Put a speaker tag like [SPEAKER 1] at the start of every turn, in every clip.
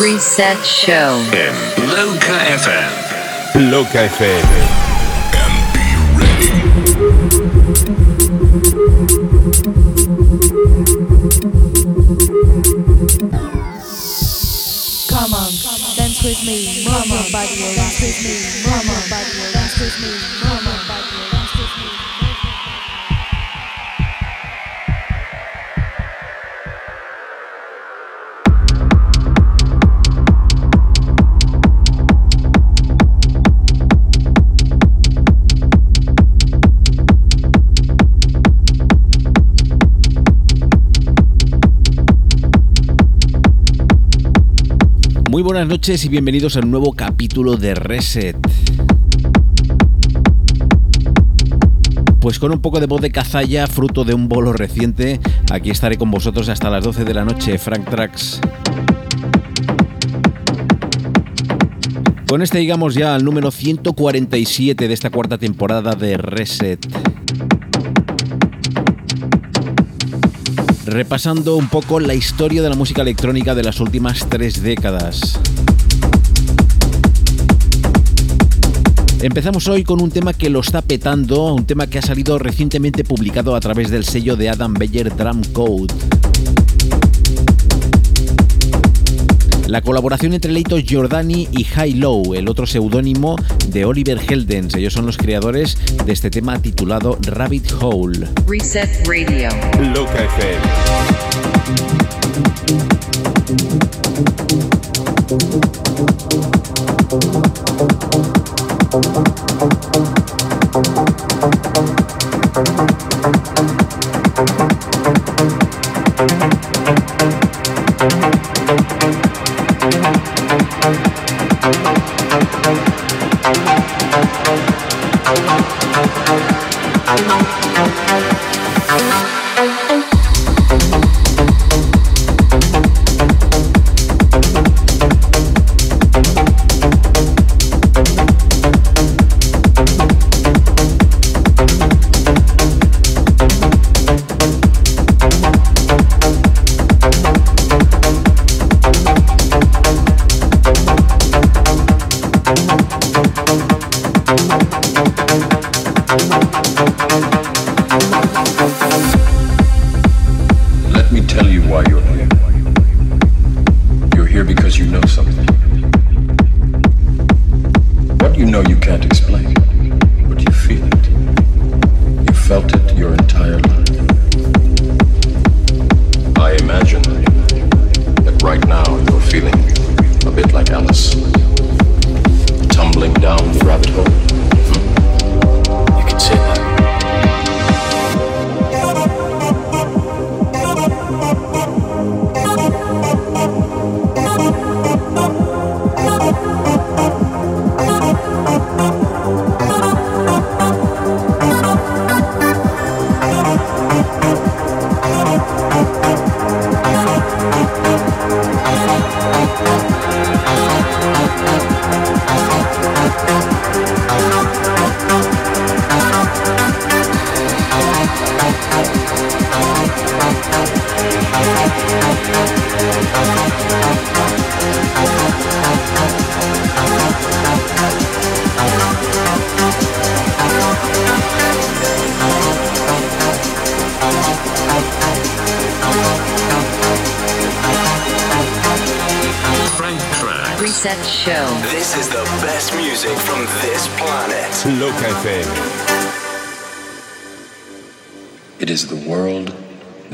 [SPEAKER 1] Reset Show.
[SPEAKER 2] in Loca FM.
[SPEAKER 3] Loca FM.
[SPEAKER 4] And be ready.
[SPEAKER 5] with me, mama. Body will dance with me, mama. Body will dance with me, mama.
[SPEAKER 3] Muy buenas noches y bienvenidos a un nuevo capítulo de Reset. Pues con un poco de voz de cazalla, fruto de un bolo reciente, aquí estaré con vosotros hasta las 12 de la noche, Frank Trax. Con este llegamos ya al número 147 de esta cuarta temporada de Reset. Repasando un poco la historia de la música electrónica de las últimas tres décadas. Empezamos hoy con un tema que lo está petando, un tema que ha salido recientemente publicado a través del sello de Adam Beyer Drum Code. La colaboración entre Leito Giordani y High Low, el otro seudónimo de Oliver Heldens. Ellos son los creadores de este tema titulado Rabbit Hole.
[SPEAKER 1] Reset Radio.
[SPEAKER 3] Loca FM.
[SPEAKER 6] Tumbling down the rabbit hole. Hmm? You It is the world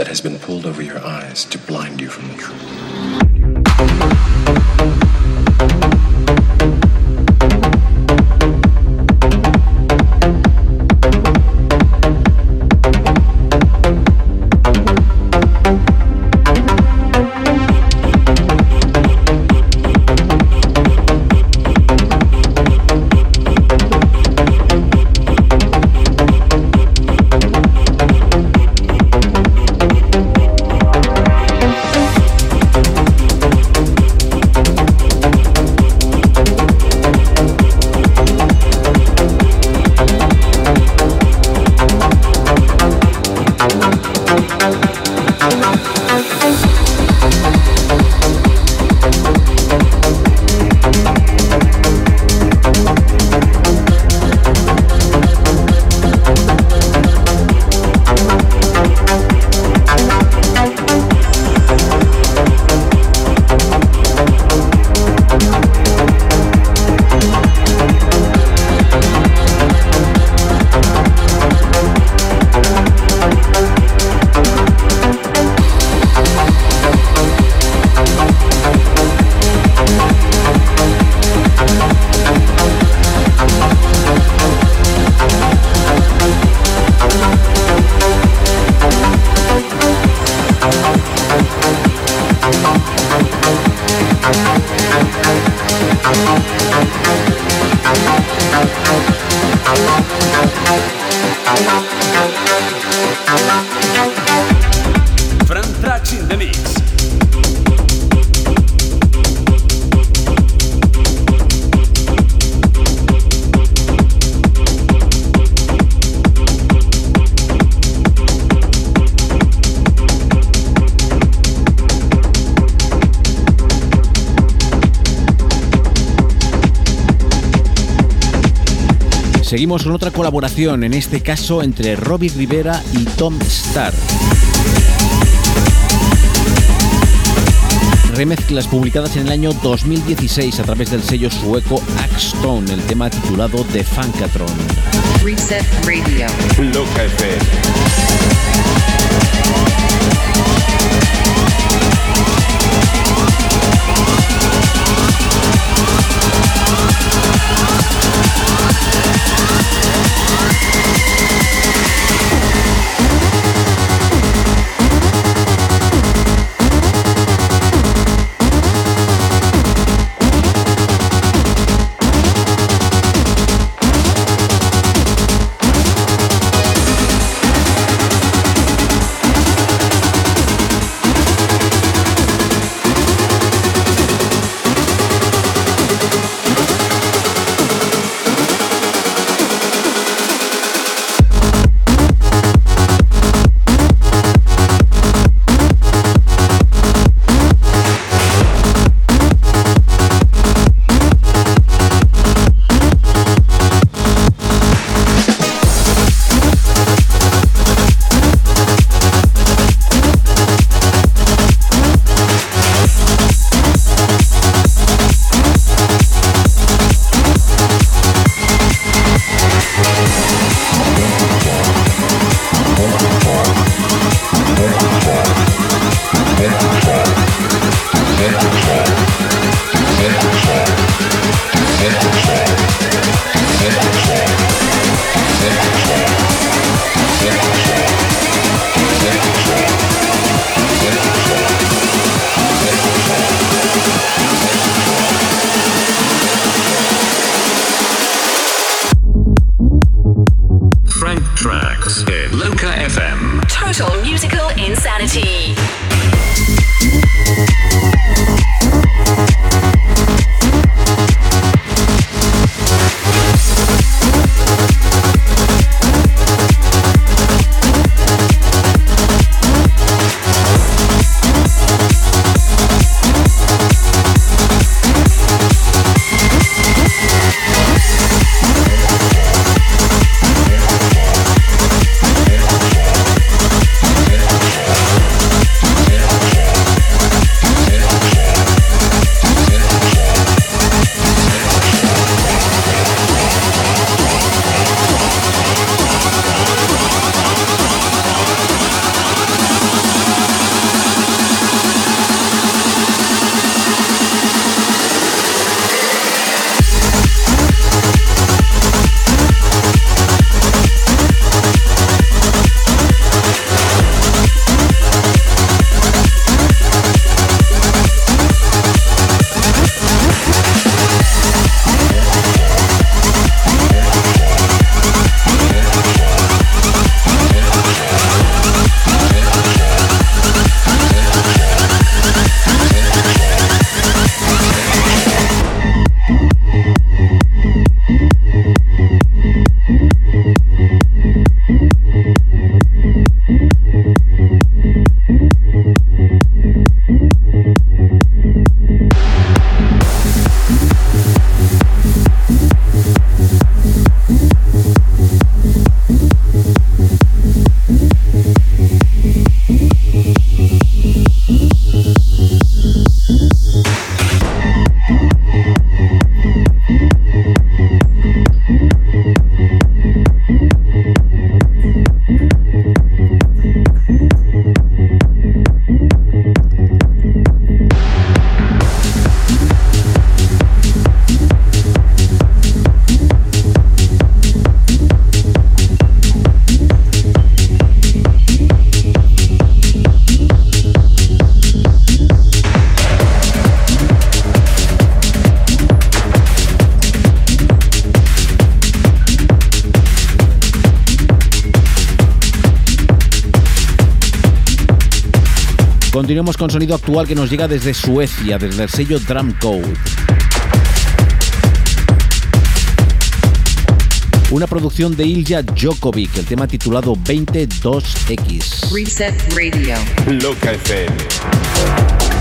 [SPEAKER 6] that has been pulled over your eyes to blind you from the truth.
[SPEAKER 3] Seguimos con otra colaboración, en este caso entre Robbie Rivera y Tom Starr. Remezclas publicadas en el año 2016 a través del sello sueco Axstone, el tema titulado The Funkatron.
[SPEAKER 1] Reset Radio.
[SPEAKER 7] Loca FM.
[SPEAKER 3] Continuamos con sonido actual que nos llega desde Suecia, desde el sello Drum Code. Una producción de Ilja Djokovic, el tema titulado 22X.
[SPEAKER 1] Reset Radio.
[SPEAKER 8] Loca FM.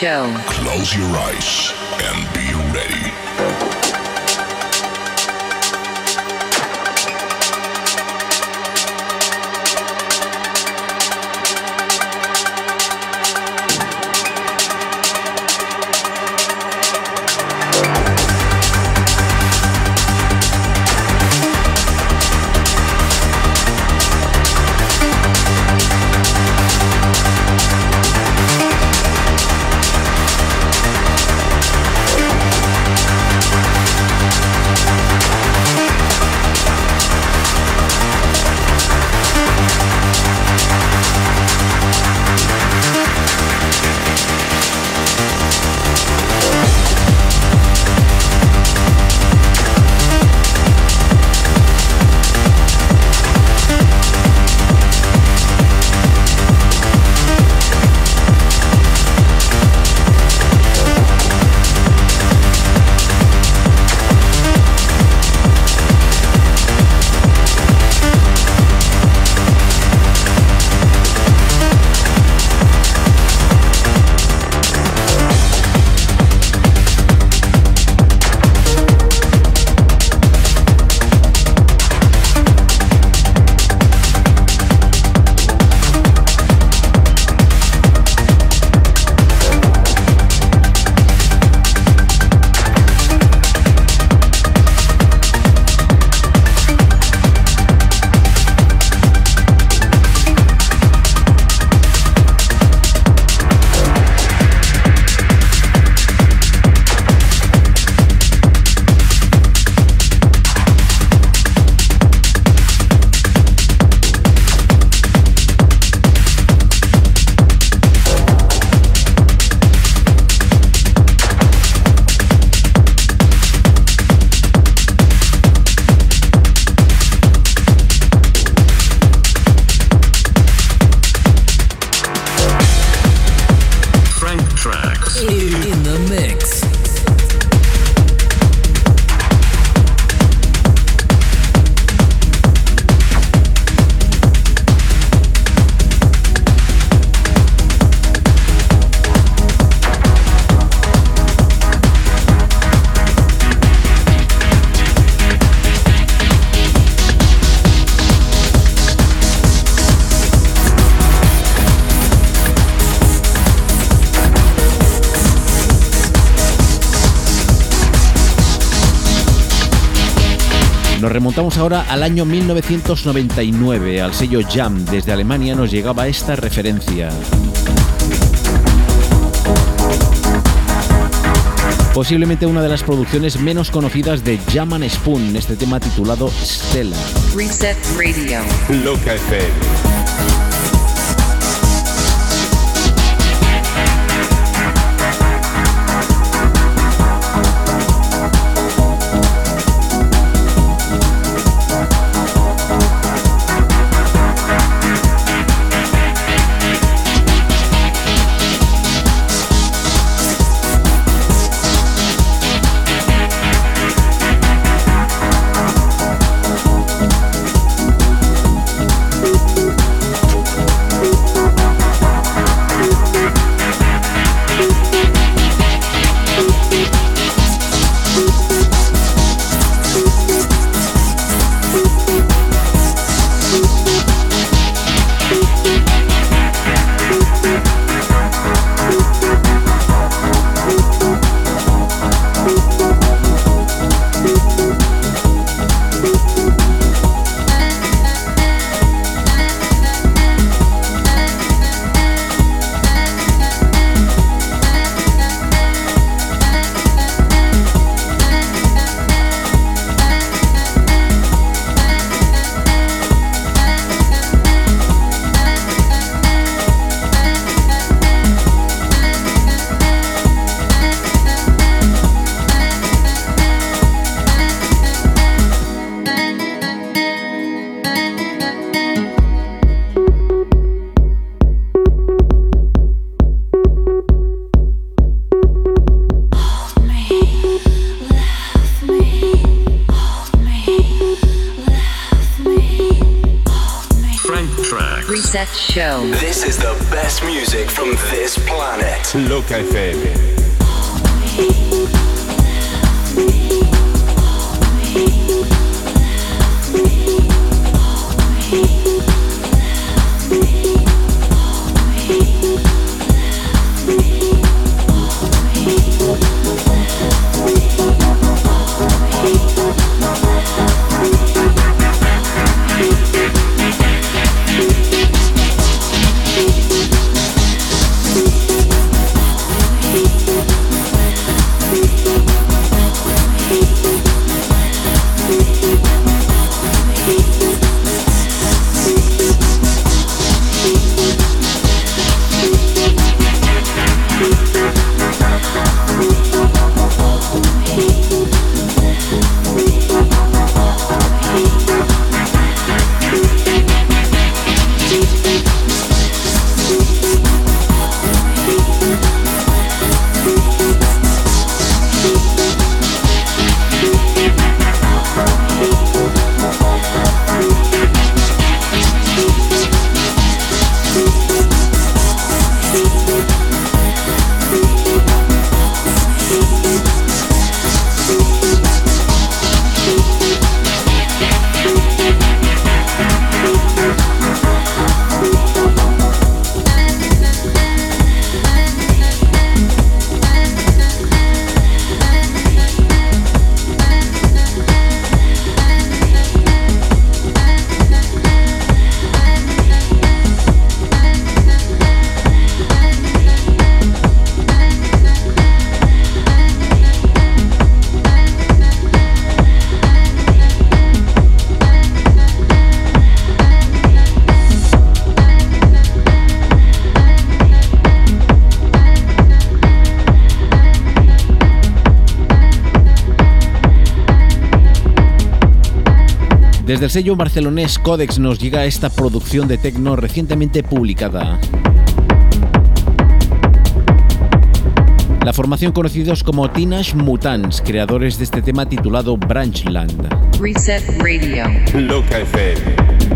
[SPEAKER 1] Show.
[SPEAKER 4] Close your eyes
[SPEAKER 3] Nos remontamos ahora al año 1999, al sello Jam. Desde Alemania nos llegaba esta referencia. Posiblemente una de las producciones menos conocidas de Jam and Spoon, este tema titulado Stella.
[SPEAKER 1] Reset Radio.
[SPEAKER 8] Loca FM.
[SPEAKER 1] show.
[SPEAKER 7] This is the best music from this planet.
[SPEAKER 9] Look FM.
[SPEAKER 3] Desde el sello barcelonés Codex nos llega esta producción de techno recientemente publicada. La formación conocidos como Teenage Mutants, creadores de este tema titulado Branchland.
[SPEAKER 1] Reset Radio.
[SPEAKER 8] Loca FM.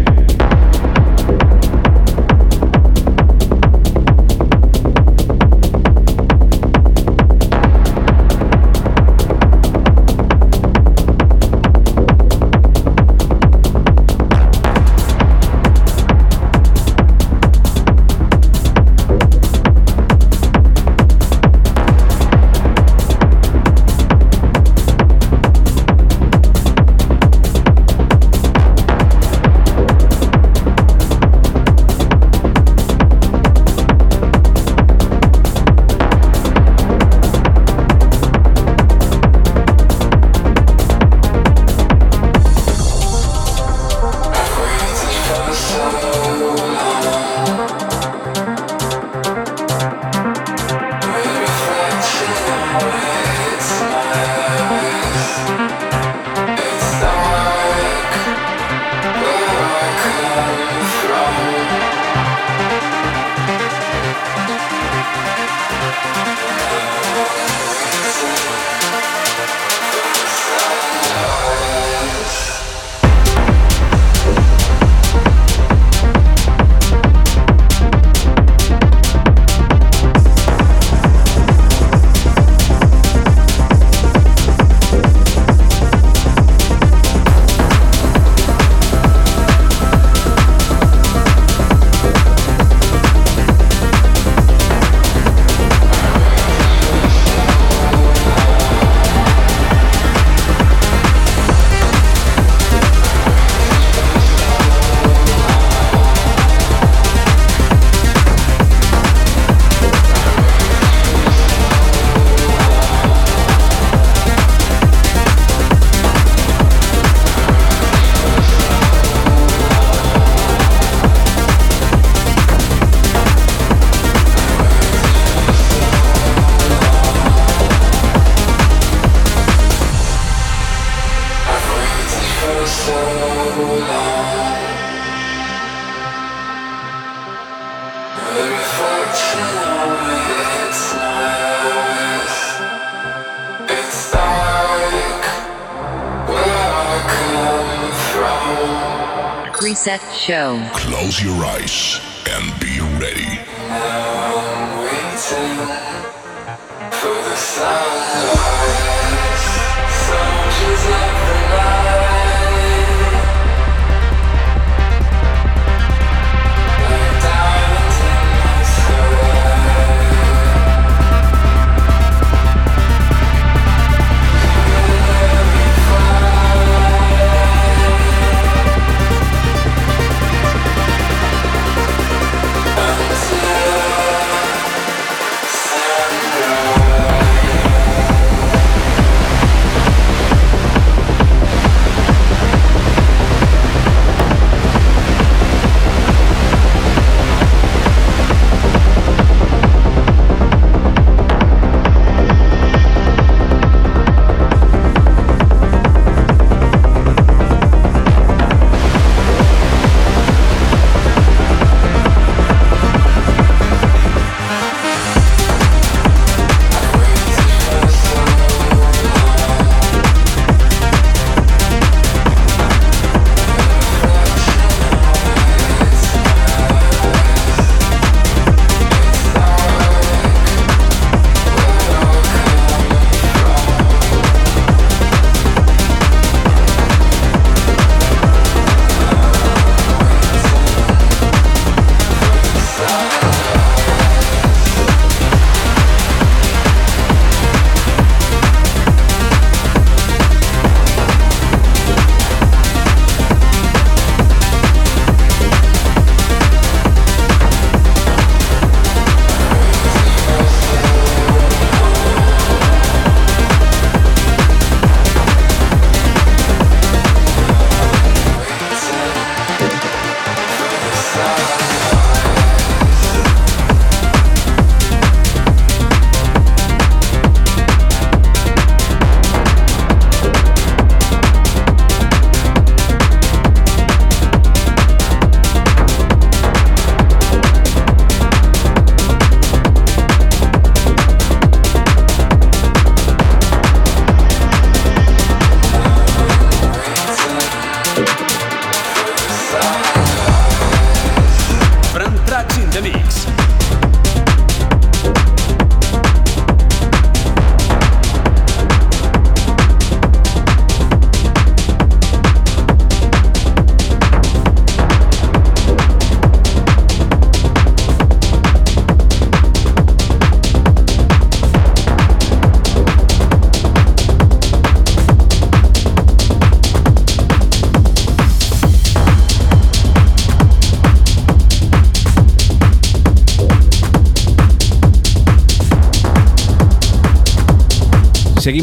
[SPEAKER 1] Show.
[SPEAKER 4] Close your eyes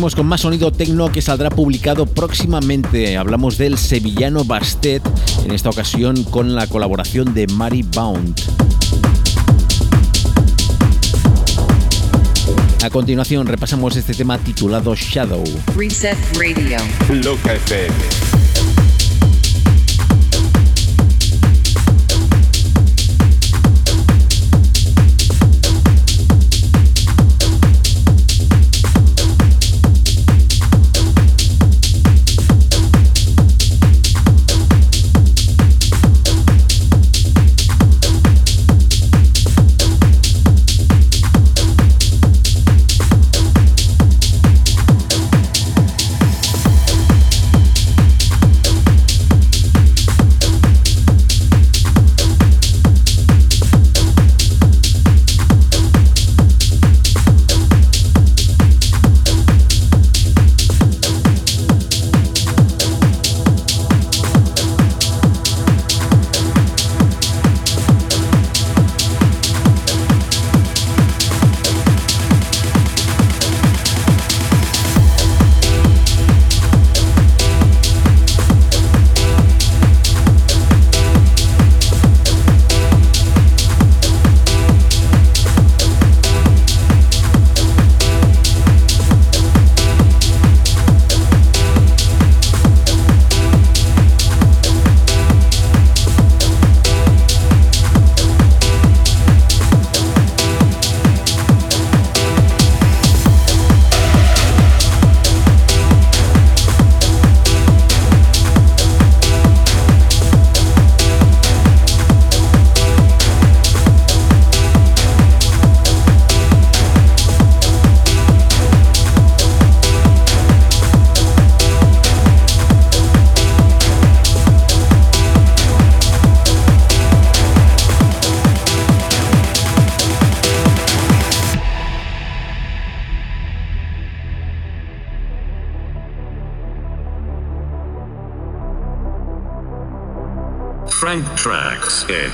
[SPEAKER 3] Seguimos con más sonido tecno que saldrá publicado próximamente. Hablamos del sevillano Bastet, en esta ocasión con la colaboración de Mary Bound. A continuación repasamos este tema titulado Shadow.
[SPEAKER 1] Reset Radio.
[SPEAKER 2] Loca FM.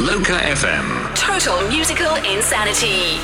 [SPEAKER 2] Loca FM. Total musical insanity.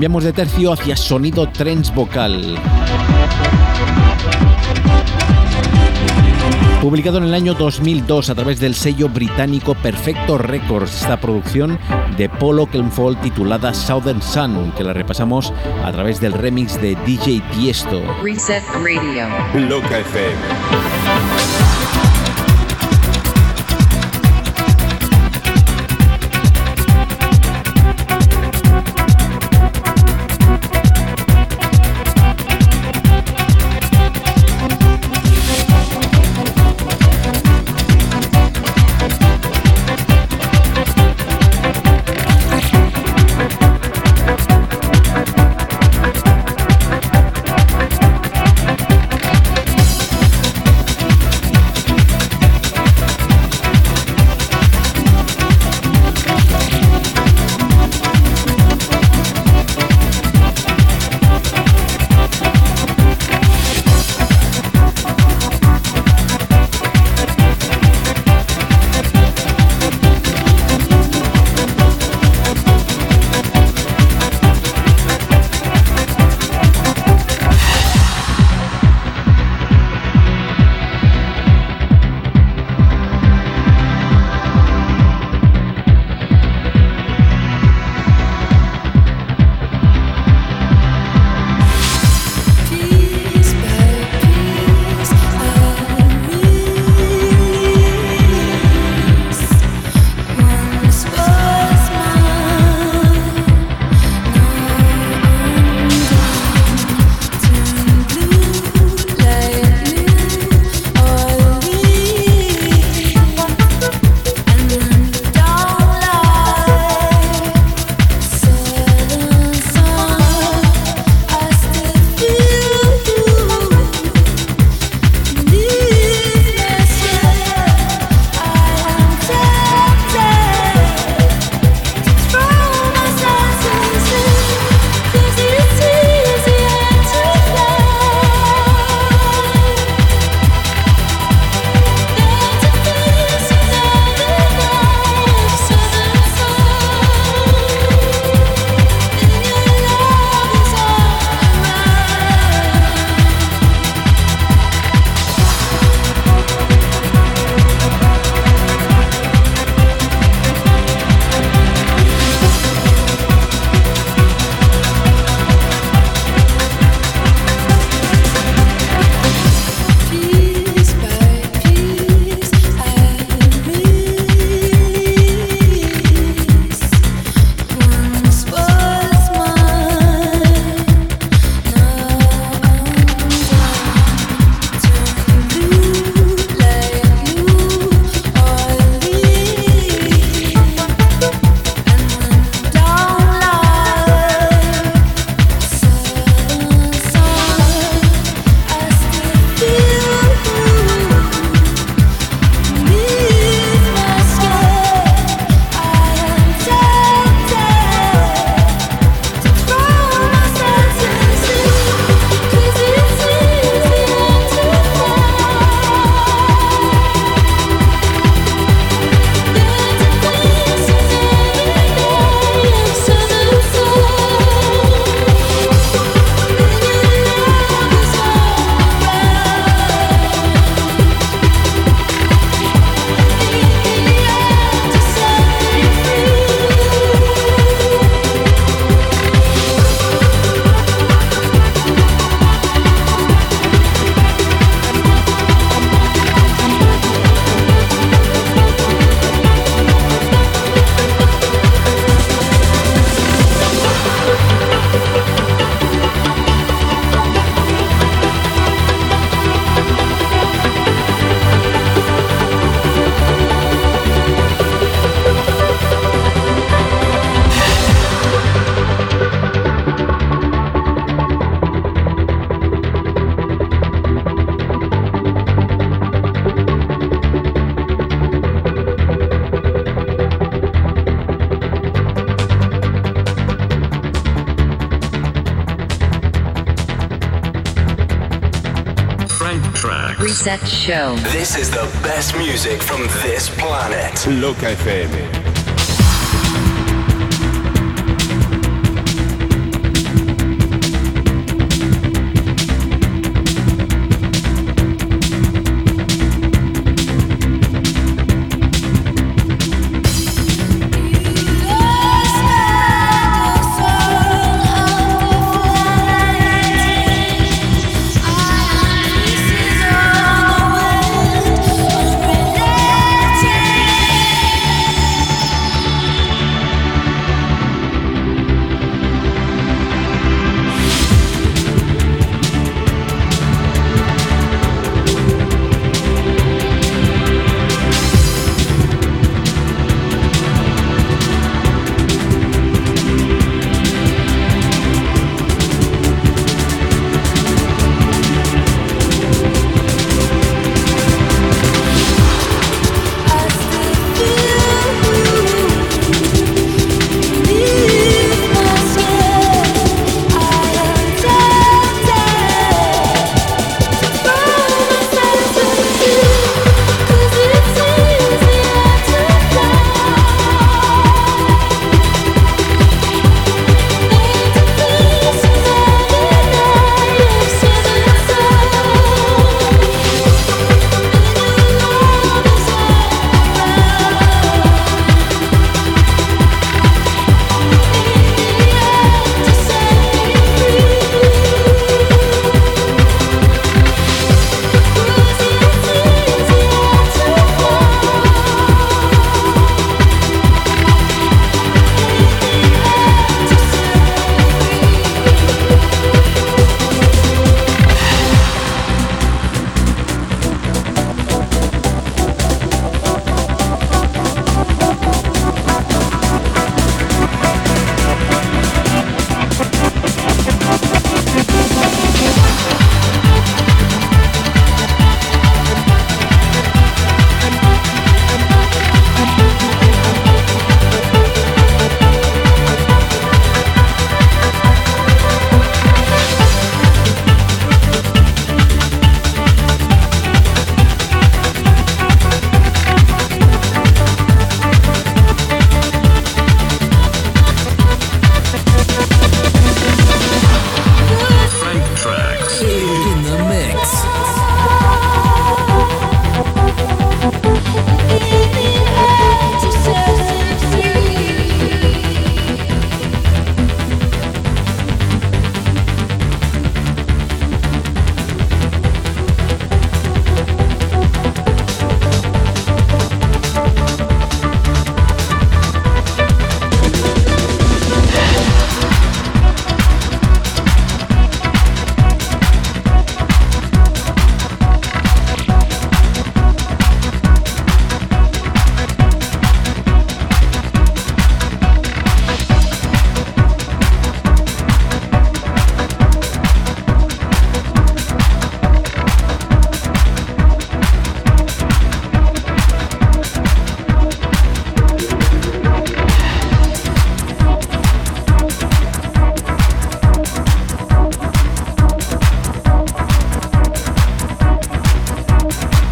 [SPEAKER 3] Cambiamos de tercio hacia sonido trance vocal. Publicado en el año 2002 a través del sello británico Perfecto Records, esta producción de Polo Kelmfold titulada Southern Sun, que la repasamos a través del remix de DJ Tiesto.
[SPEAKER 1] Reset Radio.
[SPEAKER 8] Loca FM.
[SPEAKER 1] Reset Show.
[SPEAKER 7] This is the best music from this planet.
[SPEAKER 8] Loca FM.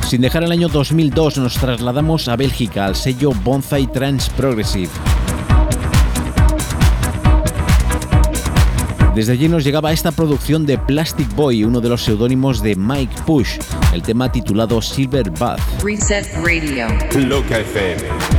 [SPEAKER 3] Sin dejar el año 2002 nos trasladamos a Bélgica al sello Bonsai Trans Progressive. Desde allí nos llegaba esta producción de Plastic Boy, uno de los seudónimos de Mike Push, el tema titulado Silver Bath.
[SPEAKER 1] Reset Radio.
[SPEAKER 8] Loca FM.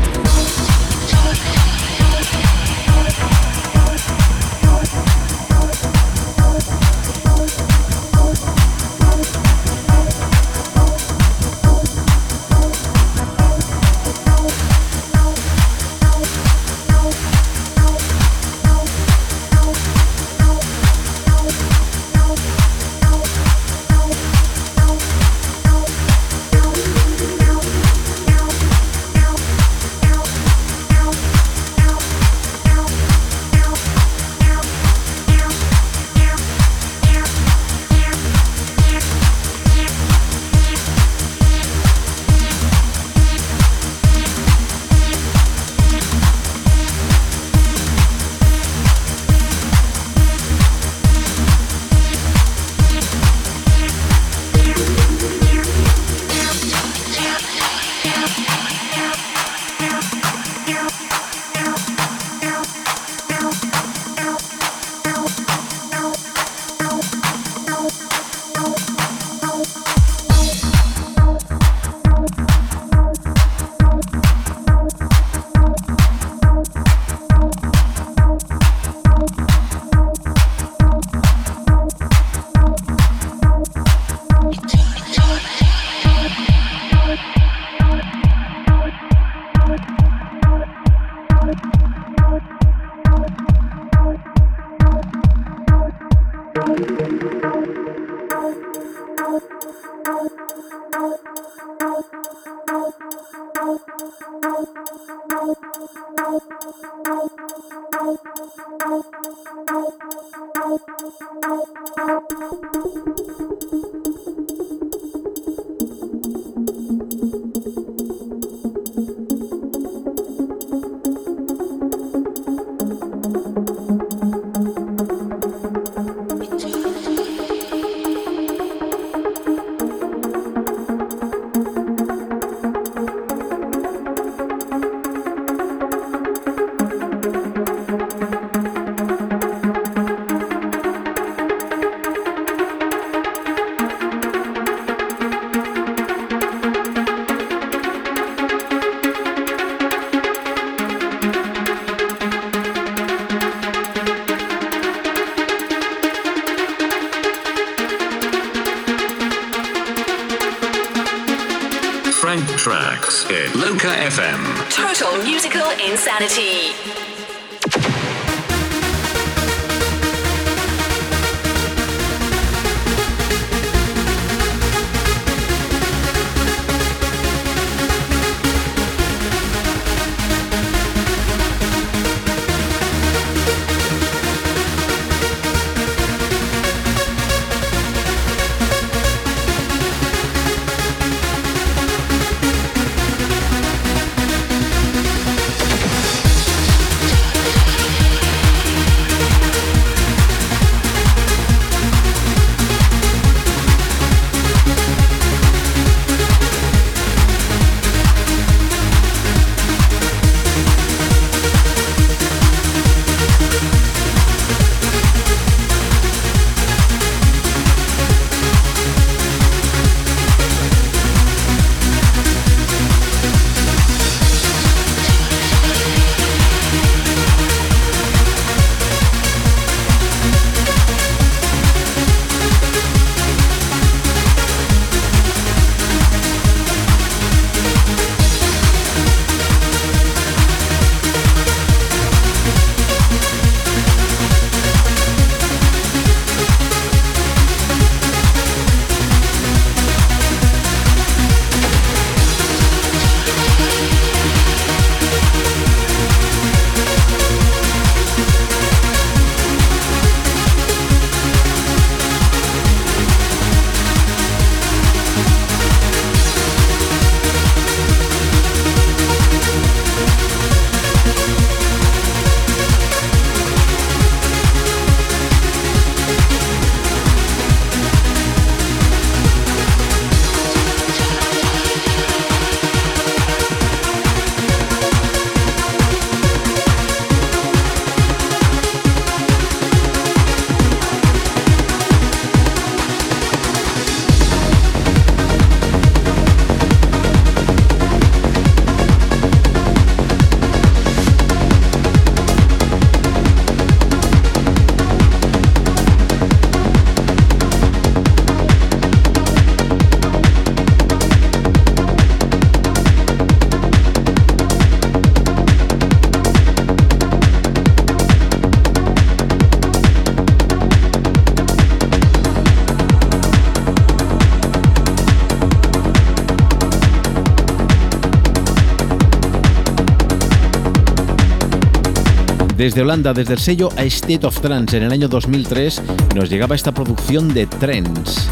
[SPEAKER 3] Desde Holanda, desde el sello A State of Trance en el año 2003, nos llegaba esta producción de Trends.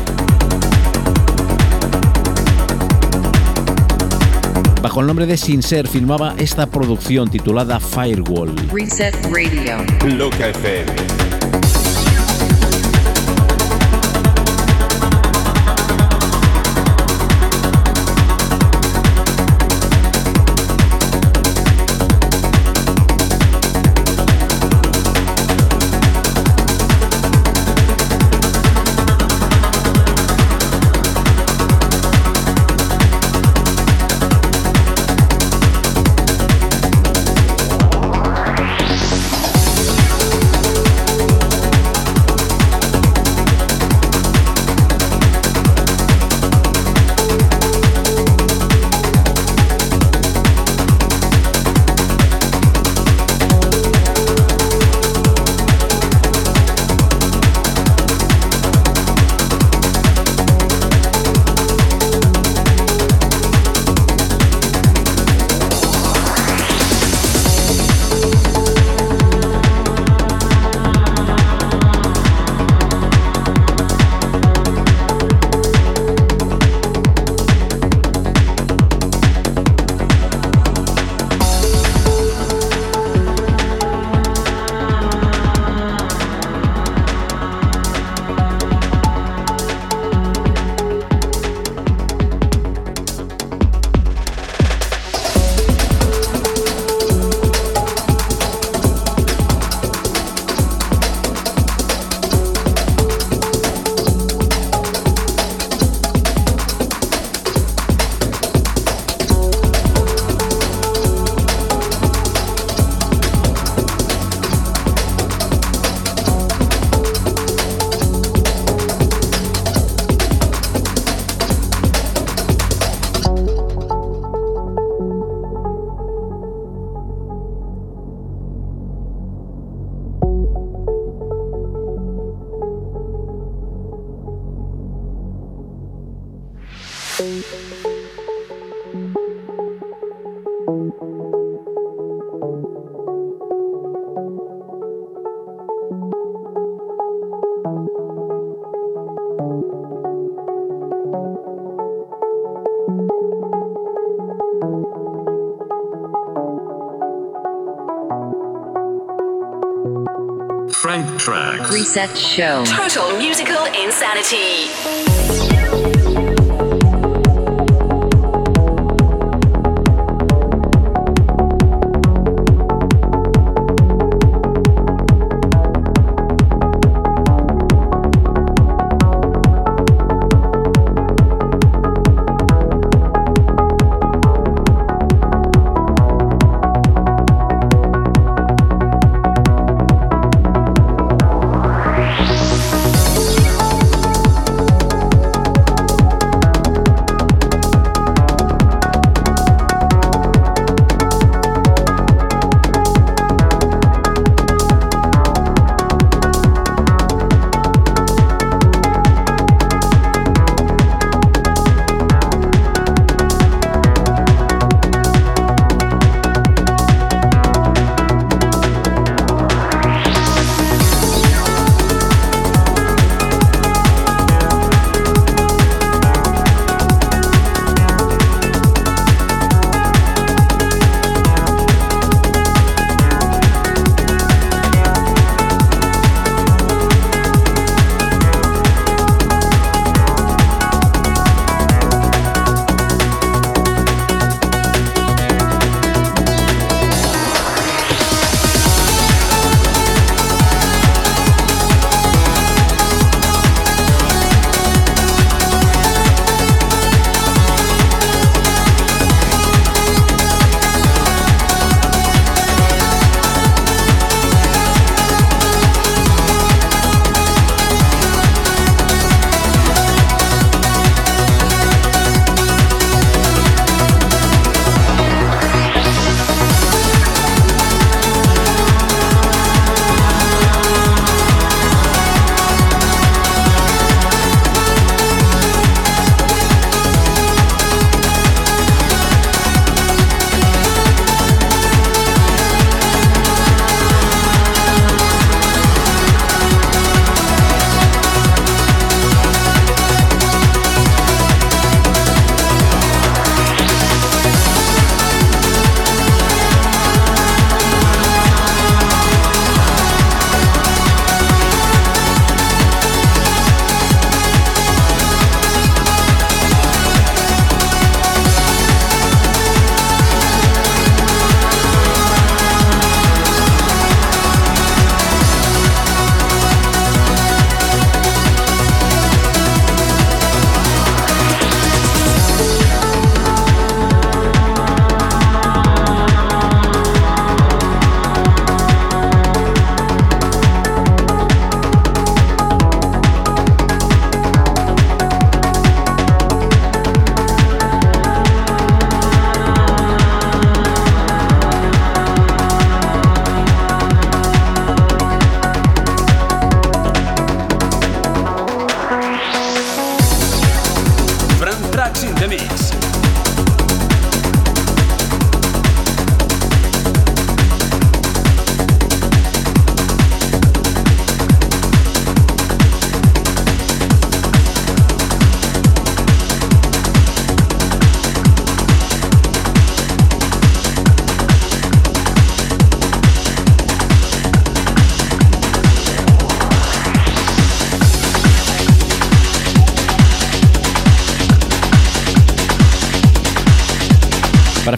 [SPEAKER 3] Bajo el nombre de Sincer filmaba esta producción titulada Firewall.
[SPEAKER 1] Reset Radio.
[SPEAKER 8] Loca FM.
[SPEAKER 1] Show.
[SPEAKER 10] Total musical insanity.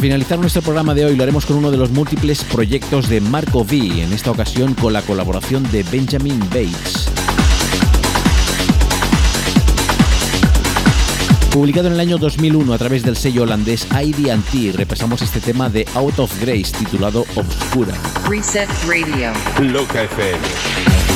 [SPEAKER 3] Finalizar nuestro programa de hoy lo haremos con uno de los múltiples proyectos de Marco V, en esta ocasión con la colaboración de Benjamin Bates. Publicado en el año 2001 a través del sello holandés ID&T, repasamos este tema de Out of Grace titulado Obscura.
[SPEAKER 1] Reset Radio.
[SPEAKER 8] Loca FM.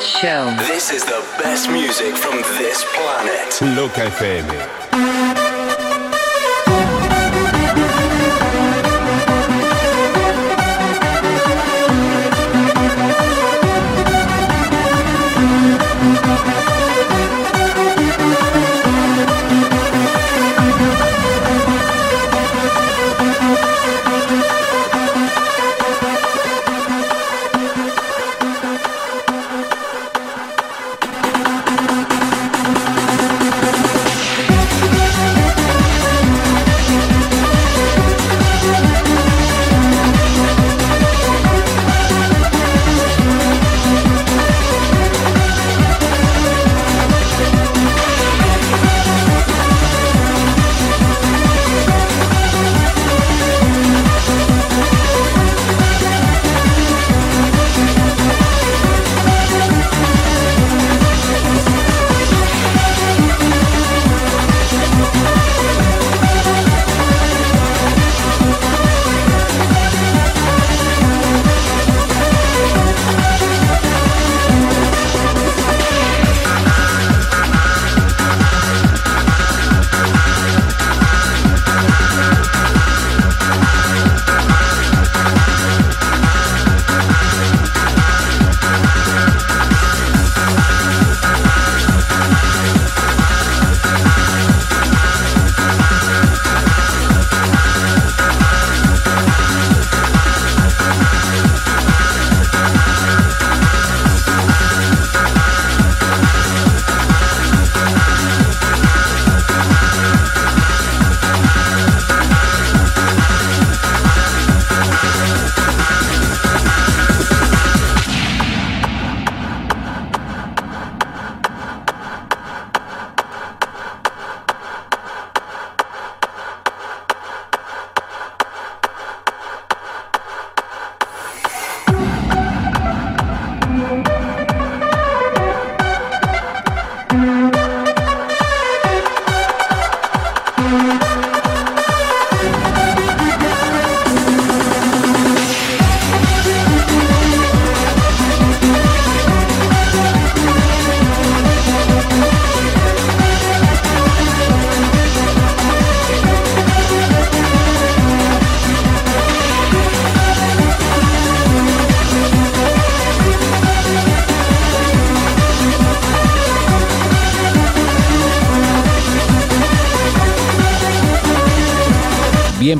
[SPEAKER 1] Show.
[SPEAKER 7] This is the best music from this planet.
[SPEAKER 8] Loca FM.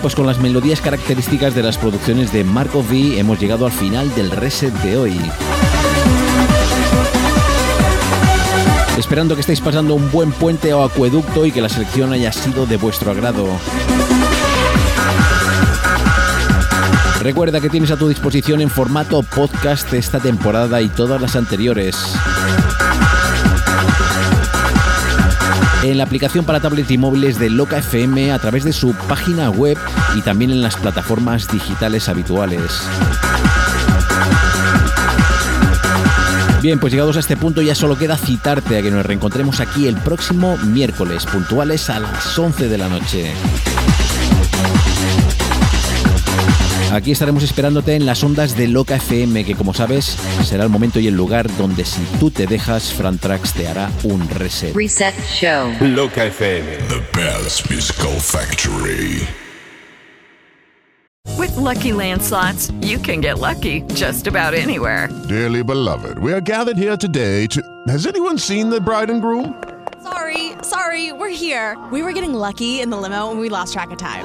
[SPEAKER 3] Pues con las melodías características de las producciones de Marco V hemos llegado al final del reset de hoy. Esperando que estéis pasando un buen puente o acueducto y que la selección haya sido de vuestro agrado. Recuerda que tienes a tu disposición en formato podcast esta temporada y todas las anteriores. En la aplicación para tablets y móviles de Loca FM a través de su página web y también en las plataformas digitales habituales. Bien, pues llegados a este punto ya solo queda citarte a que nos reencontremos aquí el próximo miércoles, puntuales a las 11 de la noche. Aquí estaremos esperándote en las ondas de Loca FM, que como sabes será el momento y el lugar donde si tú te dejas, Fran Trax te hará un reset.
[SPEAKER 1] Reset Show.
[SPEAKER 8] Loca FM.
[SPEAKER 4] The Bell's Musical Factory.
[SPEAKER 11] With lucky landslots, you can get lucky just about anywhere.
[SPEAKER 12] Dearly beloved, we are gathered here today to. Has anyone seen the bride and groom?
[SPEAKER 13] Sorry, sorry, we're here. We were getting lucky in the limo and we lost track of time.